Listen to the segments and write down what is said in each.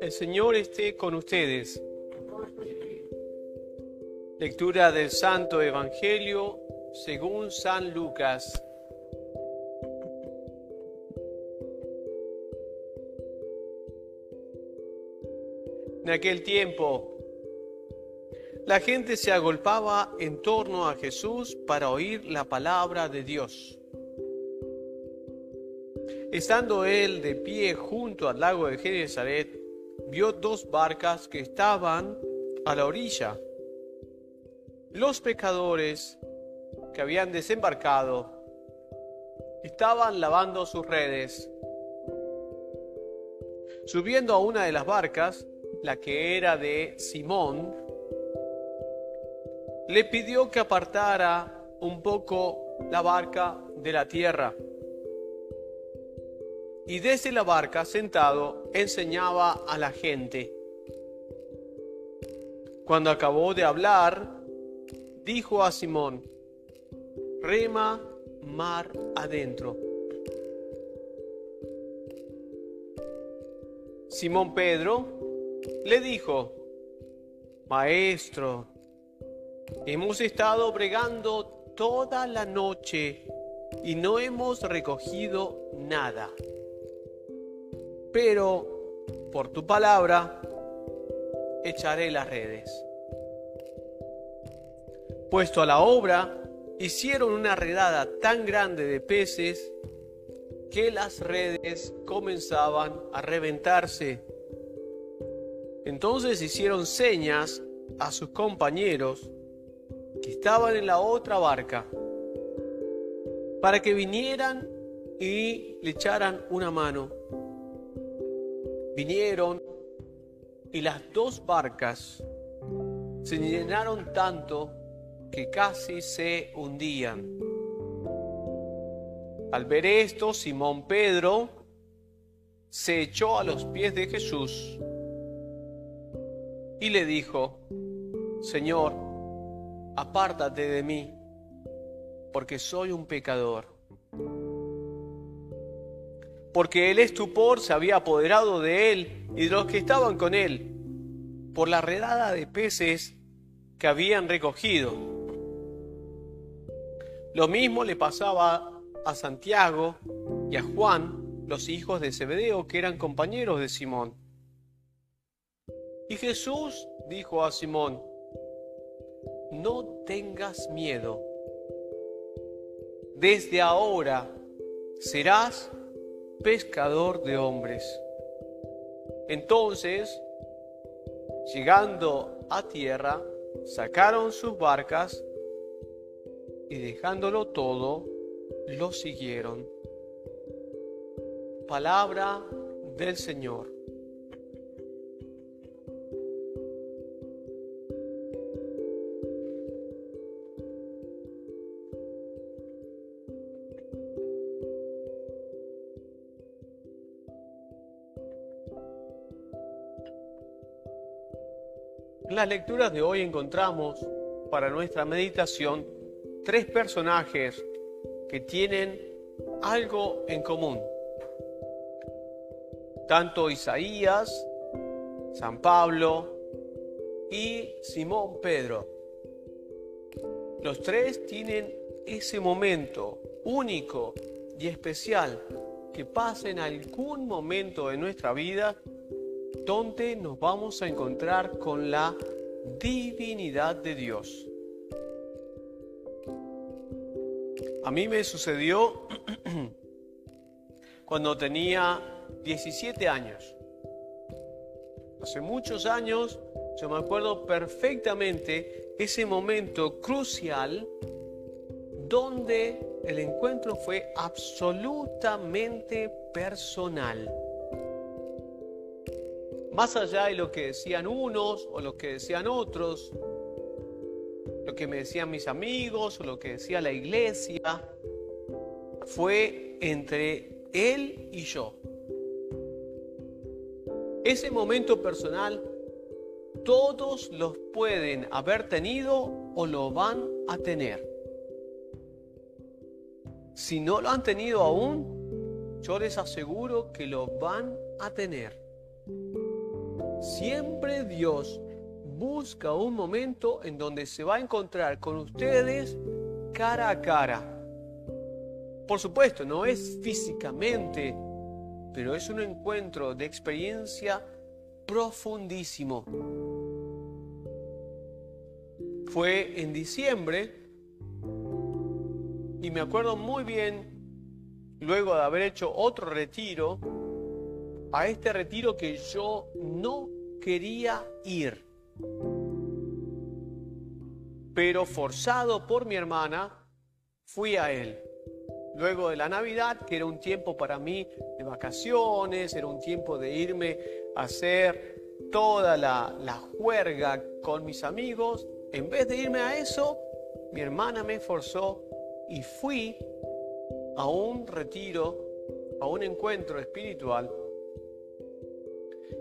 El Señor esté con ustedes. Lectura del Santo Evangelio según San Lucas. En aquel tiempo, la gente se agolpaba en torno a Jesús para oír la palabra de Dios. Estando él de pie junto al lago de Genezaret, vio dos barcas que estaban a la orilla. Los pecadores que habían desembarcado estaban lavando sus redes. Subiendo a una de las barcas, la que era de Simón, le pidió que apartara un poco la barca de la tierra y desde la barca sentado enseñaba a la gente. Cuando acabó de hablar, dijo a Simón, rema mar adentro. Simón Pedro le dijo, Maestro, hemos estado bregando toda la noche y no hemos recogido nada pero por tu palabra echaré las redes. Puesto a la obra, hicieron una redada tan grande de peces que las redes comenzaban a reventarse. Entonces hicieron señas a sus compañeros que estaban en la otra barca para que vinieran y le echaran una mano vinieron y las dos barcas se llenaron tanto que casi se hundían. Al ver esto, Simón Pedro se echó a los pies de Jesús y le dijo, Señor, apártate de mí, porque soy un pecador porque el estupor se había apoderado de él y de los que estaban con él, por la redada de peces que habían recogido. Lo mismo le pasaba a Santiago y a Juan, los hijos de Zebedeo, que eran compañeros de Simón. Y Jesús dijo a Simón, no tengas miedo, desde ahora serás pescador de hombres. Entonces, llegando a tierra, sacaron sus barcas y dejándolo todo, lo siguieron. Palabra del Señor. Las lecturas de hoy encontramos para nuestra meditación tres personajes que tienen algo en común. Tanto Isaías, San Pablo y Simón Pedro. Los tres tienen ese momento único y especial que pasa en algún momento de nuestra vida donde nos vamos a encontrar con la divinidad de Dios. A mí me sucedió cuando tenía 17 años. Hace muchos años, yo me acuerdo perfectamente ese momento crucial donde el encuentro fue absolutamente personal más allá de lo que decían unos o lo que decían otros, lo que me decían mis amigos o lo que decía la iglesia, fue entre él y yo. Ese momento personal todos los pueden haber tenido o lo van a tener. Si no lo han tenido aún, yo les aseguro que lo van a tener. Siempre Dios busca un momento en donde se va a encontrar con ustedes cara a cara. Por supuesto, no es físicamente, pero es un encuentro de experiencia profundísimo. Fue en diciembre y me acuerdo muy bien, luego de haber hecho otro retiro, a este retiro que yo no quería ir. Pero forzado por mi hermana, fui a él. Luego de la Navidad, que era un tiempo para mí de vacaciones, era un tiempo de irme a hacer toda la, la juerga con mis amigos, en vez de irme a eso, mi hermana me forzó y fui a un retiro, a un encuentro espiritual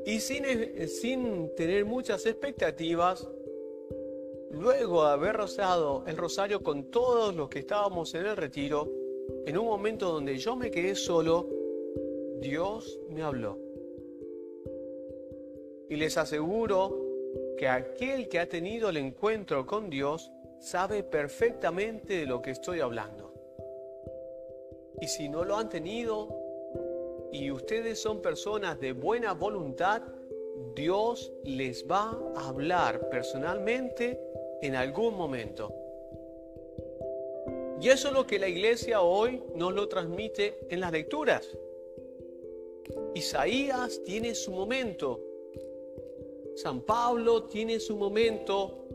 y sin, sin tener muchas expectativas, luego de haber rozado el rosario con todos los que estábamos en el retiro, en un momento donde yo me quedé solo, Dios me habló. Y les aseguro que aquel que ha tenido el encuentro con Dios sabe perfectamente de lo que estoy hablando. Y si no lo han tenido y ustedes son personas de buena voluntad, Dios les va a hablar personalmente en algún momento. Y eso es lo que la iglesia hoy nos lo transmite en las lecturas. Isaías tiene su momento, San Pablo tiene su momento,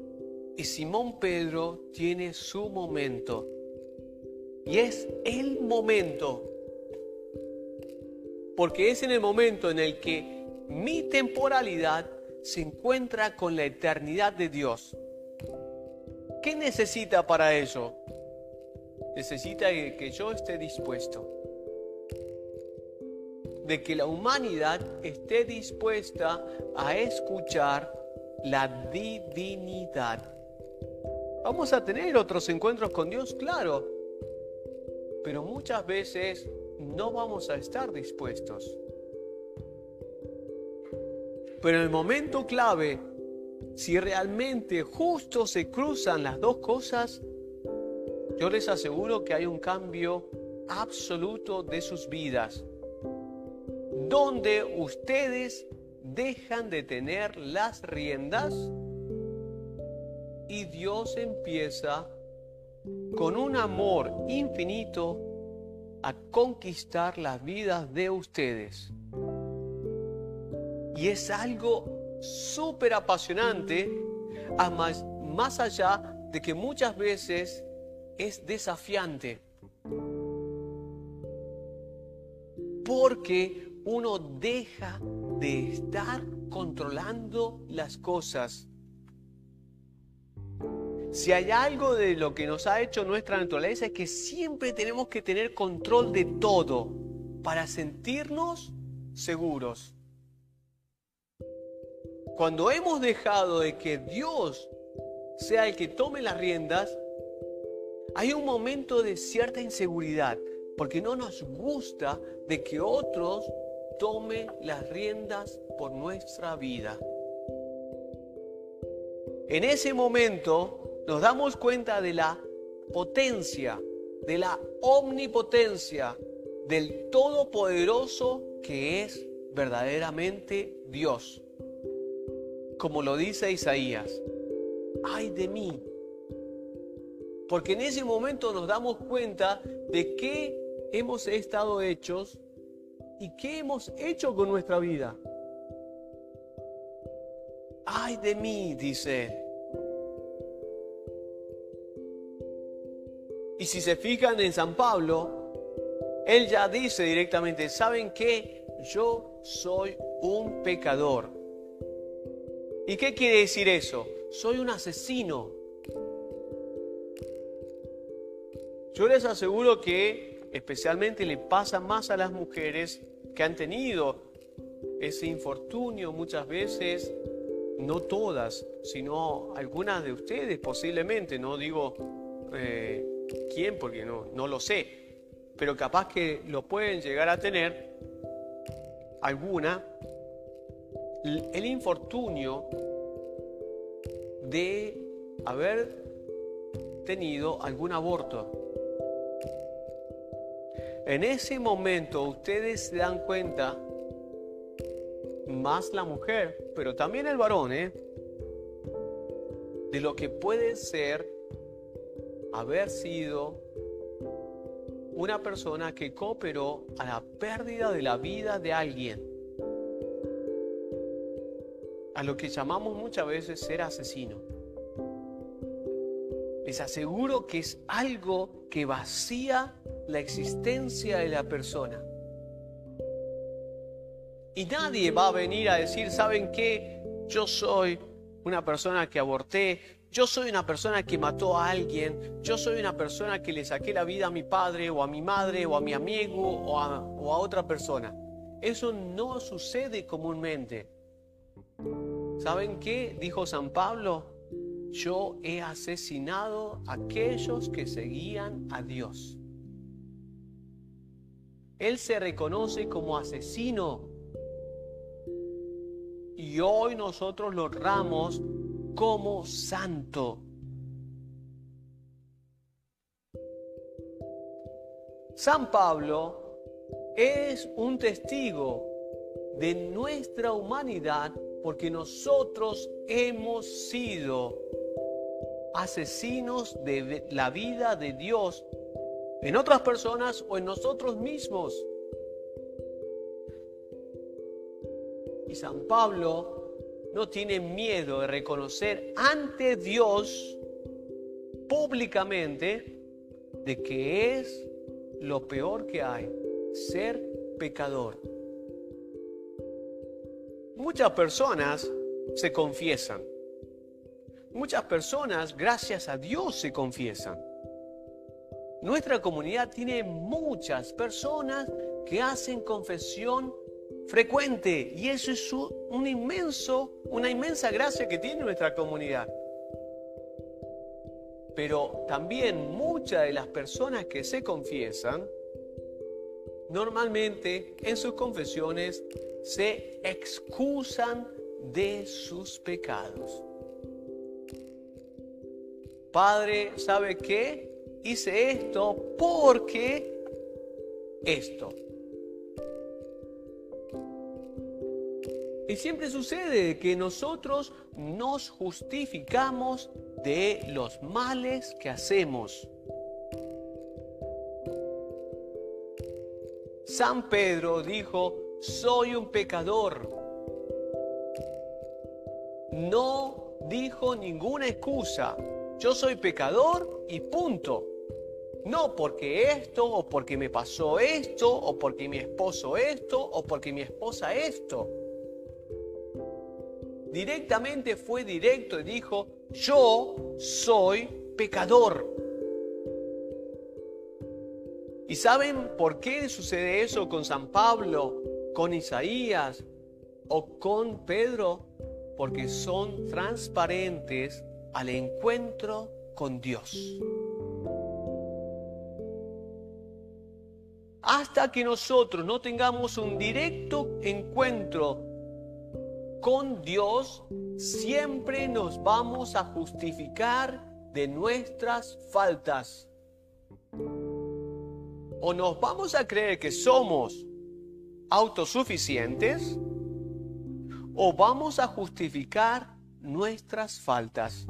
y Simón Pedro tiene su momento. Y es el momento. Porque es en el momento en el que mi temporalidad se encuentra con la eternidad de Dios. ¿Qué necesita para eso? Necesita que yo esté dispuesto. De que la humanidad esté dispuesta a escuchar la divinidad Vamos a tener otros encuentros con Dios, claro, pero muchas veces no vamos a estar dispuestos. Pero en el momento clave, si realmente justo se cruzan las dos cosas, yo les aseguro que hay un cambio absoluto de sus vidas, donde ustedes dejan de tener las riendas y Dios empieza con un amor infinito a conquistar las vidas de ustedes. Y es algo súper apasionante, más, más allá de que muchas veces es desafiante. Porque uno deja de estar controlando las cosas si hay algo de lo que nos ha hecho nuestra naturaleza es que siempre tenemos que tener control de todo para sentirnos seguros. Cuando hemos dejado de que Dios sea el que tome las riendas, hay un momento de cierta inseguridad, porque no nos gusta de que otros tomen las riendas por nuestra vida. En ese momento nos damos cuenta de la potencia, de la omnipotencia del Todopoderoso que es verdaderamente Dios. Como lo dice Isaías, ay de mí. Porque en ese momento nos damos cuenta de qué hemos estado hechos y qué hemos hecho con nuestra vida. Ay de mí, dice él. Y si se fijan en San Pablo, él ya dice directamente, ¿saben qué? Yo soy un pecador. ¿Y qué quiere decir eso? Soy un asesino. Yo les aseguro que especialmente le pasa más a las mujeres que han tenido ese infortunio muchas veces, no todas, sino algunas de ustedes posiblemente, no digo eh, quién porque no, no lo sé, pero capaz que lo pueden llegar a tener alguna, el infortunio de haber tenido algún aborto. En ese momento ustedes se dan cuenta, más la mujer, pero también el varón, ¿eh? de lo que puede ser haber sido una persona que cooperó a la pérdida de la vida de alguien, a lo que llamamos muchas veces ser asesino. Les aseguro que es algo que vacía la existencia de la persona. Y nadie va a venir a decir, ¿saben qué? Yo soy una persona que aborté, yo soy una persona que mató a alguien, yo soy una persona que le saqué la vida a mi padre o a mi madre o a mi amigo o a, otra persona. Eso no sucede comúnmente. ¿Saben qué? Dijo San Pablo, yo he asesinado a aquellos que seguían a Dios. Él se reconoce como asesino y hoy nosotros lo honramos como santo. San Pablo es un testigo de nuestra humanidad porque nosotros hemos sido asesinos de la vida de Dios en otras personas o en nosotros mismos. Y San Pablo no tiene miedo de reconocer ante Dios públicamente de que es lo peor que hay, ser pecador. Muchas personas se confiesan. Muchas personas, gracias a Dios, se confiesan. Nuestra comunidad tiene muchas personas que hacen confesión frecuente y eso es un inmenso, una inmensa gracia que tiene nuestra comunidad. Pero también muchas de las personas que se confiesan, normalmente en sus confesiones se excusan de sus pecados. Padre, ¿sabe qué? Hice esto porque esto. Y siempre sucede que nosotros nos justificamos de los males que hacemos. San Pedro dijo, soy un pecador. No dijo ninguna excusa. Yo soy pecador y punto. No porque esto, o porque me pasó esto, o porque mi esposo esto, o porque mi esposa esto directamente fue directo y dijo, yo soy pecador. ¿Y saben por qué sucede eso con San Pablo, con Isaías o con Pedro? Porque son transparentes al encuentro con Dios. Hasta que nosotros no tengamos un directo encuentro con Dios siempre nos vamos a justificar de nuestras faltas. O nos vamos a creer que somos autosuficientes o vamos a justificar nuestras faltas.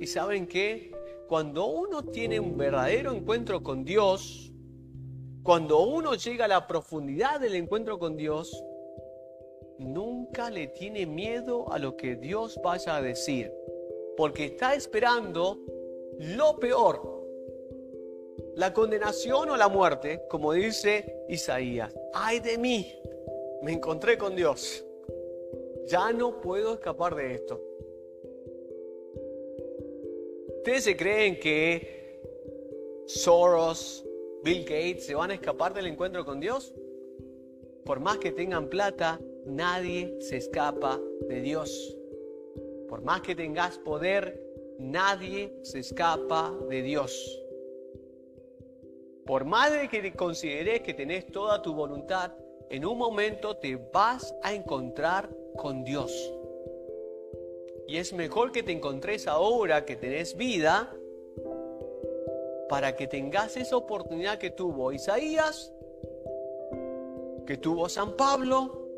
¿Y saben qué? Cuando uno tiene un verdadero encuentro con Dios, cuando uno llega a la profundidad del encuentro con Dios, nunca le tiene miedo a lo que Dios vaya a decir, porque está esperando lo peor, la condenación o la muerte, como dice Isaías. Ay de mí, me encontré con Dios. Ya no puedo escapar de esto. ¿Ustedes se creen que Soros, Bill Gates se van a escapar del encuentro con Dios? Por más que tengan plata, nadie se escapa de Dios. Por más que tengas poder, nadie se escapa de Dios. Por más de que consideres que tenés toda tu voluntad, en un momento te vas a encontrar con Dios. Y es mejor que te encontres ahora que tenés vida para que tengas esa oportunidad que tuvo Isaías, que tuvo San Pablo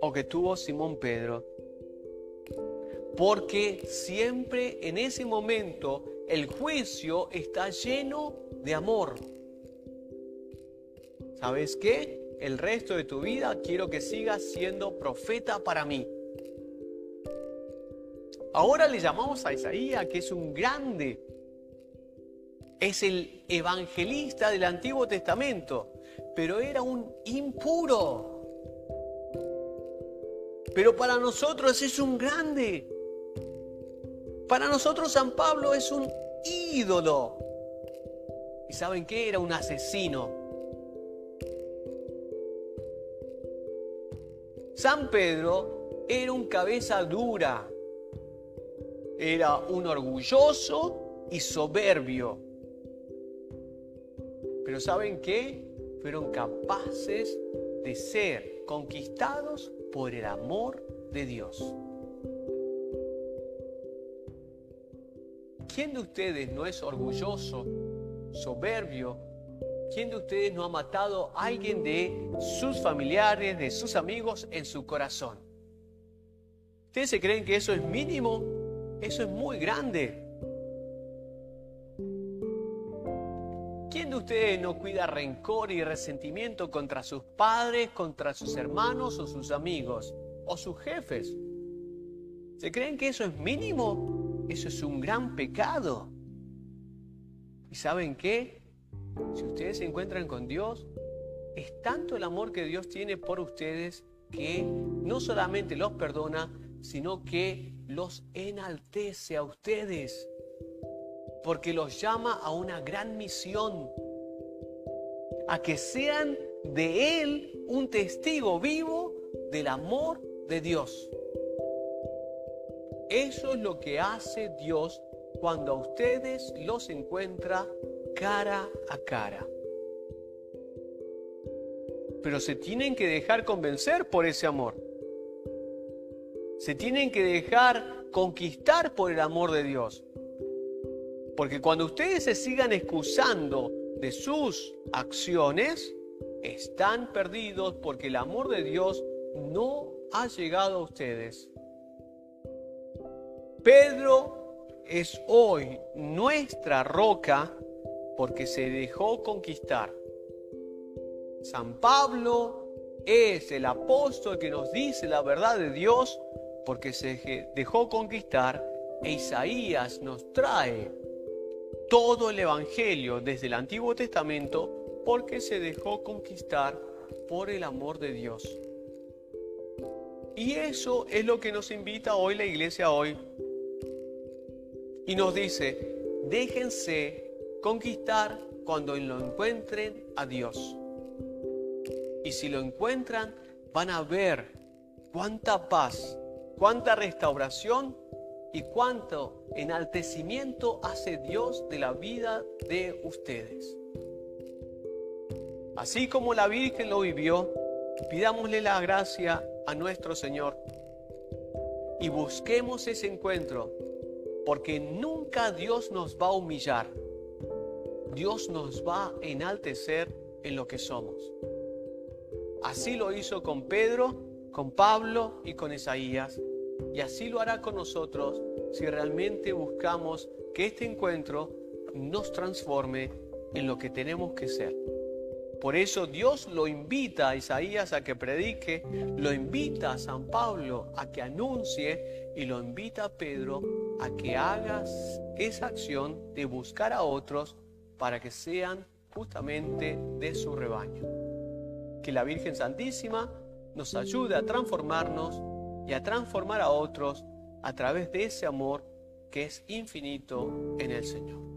o que tuvo Simón Pedro. Porque siempre en ese momento el juicio está lleno de amor. ¿Sabes qué? El resto de tu vida quiero que sigas siendo profeta para mí. Ahora le llamamos a Isaías, que es un grande. Es el evangelista del Antiguo Testamento, pero era un impuro. Pero para nosotros es un grande. Para nosotros San Pablo es un ídolo. ¿Y saben qué? Era un asesino. San Pedro era un cabeza dura, era un orgulloso y soberbio. Pero ¿saben qué? Fueron capaces de ser conquistados por el amor de Dios. ¿Quién de ustedes no es orgulloso, soberbio? ¿Quién de ustedes no ha matado a alguien de sus familiares, de sus amigos en su corazón? ¿Ustedes se creen que eso es mínimo? Eso es muy grande. ¿Quién de ustedes no cuida rencor y resentimiento contra sus padres, contra sus hermanos o sus amigos o sus jefes? ¿Se creen que eso es mínimo? Eso es un gran pecado. ¿Y saben qué? Si ustedes se encuentran con Dios, es tanto el amor que Dios tiene por ustedes que no solamente los perdona, sino que los enaltece a ustedes, porque los llama a una gran misión, a que sean de Él un testigo vivo del amor de Dios. Eso es lo que hace Dios cuando a ustedes los encuentra cara a cara. Pero se tienen que dejar convencer por ese amor. Se tienen que dejar conquistar por el amor de Dios. Porque cuando ustedes se sigan excusando de sus acciones, están perdidos porque el amor de Dios no ha llegado a ustedes. Pedro es hoy nuestra roca porque se dejó conquistar. San Pablo es el apóstol que nos dice la verdad de Dios porque se dejó conquistar e Isaías nos trae todo el Evangelio desde el Antiguo Testamento porque se dejó conquistar por el amor de Dios. Y eso es lo que nos invita hoy la iglesia hoy. Y nos dice, déjense conquistar cuando lo encuentren a Dios. Y si lo encuentran, van a ver cuánta paz, cuánta restauración y cuánto enaltecimiento hace Dios de la vida de ustedes. Así como la Virgen lo vivió, pidámosle la gracia a nuestro Señor y busquemos ese encuentro, porque nunca Dios nos va a humillar Dios nos va a enaltecer en lo que somos. Así lo hizo con Pedro, con Pablo y con Isaías. Y así lo hará con nosotros si realmente buscamos que este encuentro nos transforme en lo que tenemos que ser. Por eso Dios lo invita a Isaías a que predique, lo invita a San Pablo a que anuncie y lo invita a Pedro a que hagas esa acción de buscar a otros para que sean justamente de su rebaño. Que la Virgen Santísima nos ayude a transformarnos y a transformar a otros a través de ese amor que es infinito en el Señor.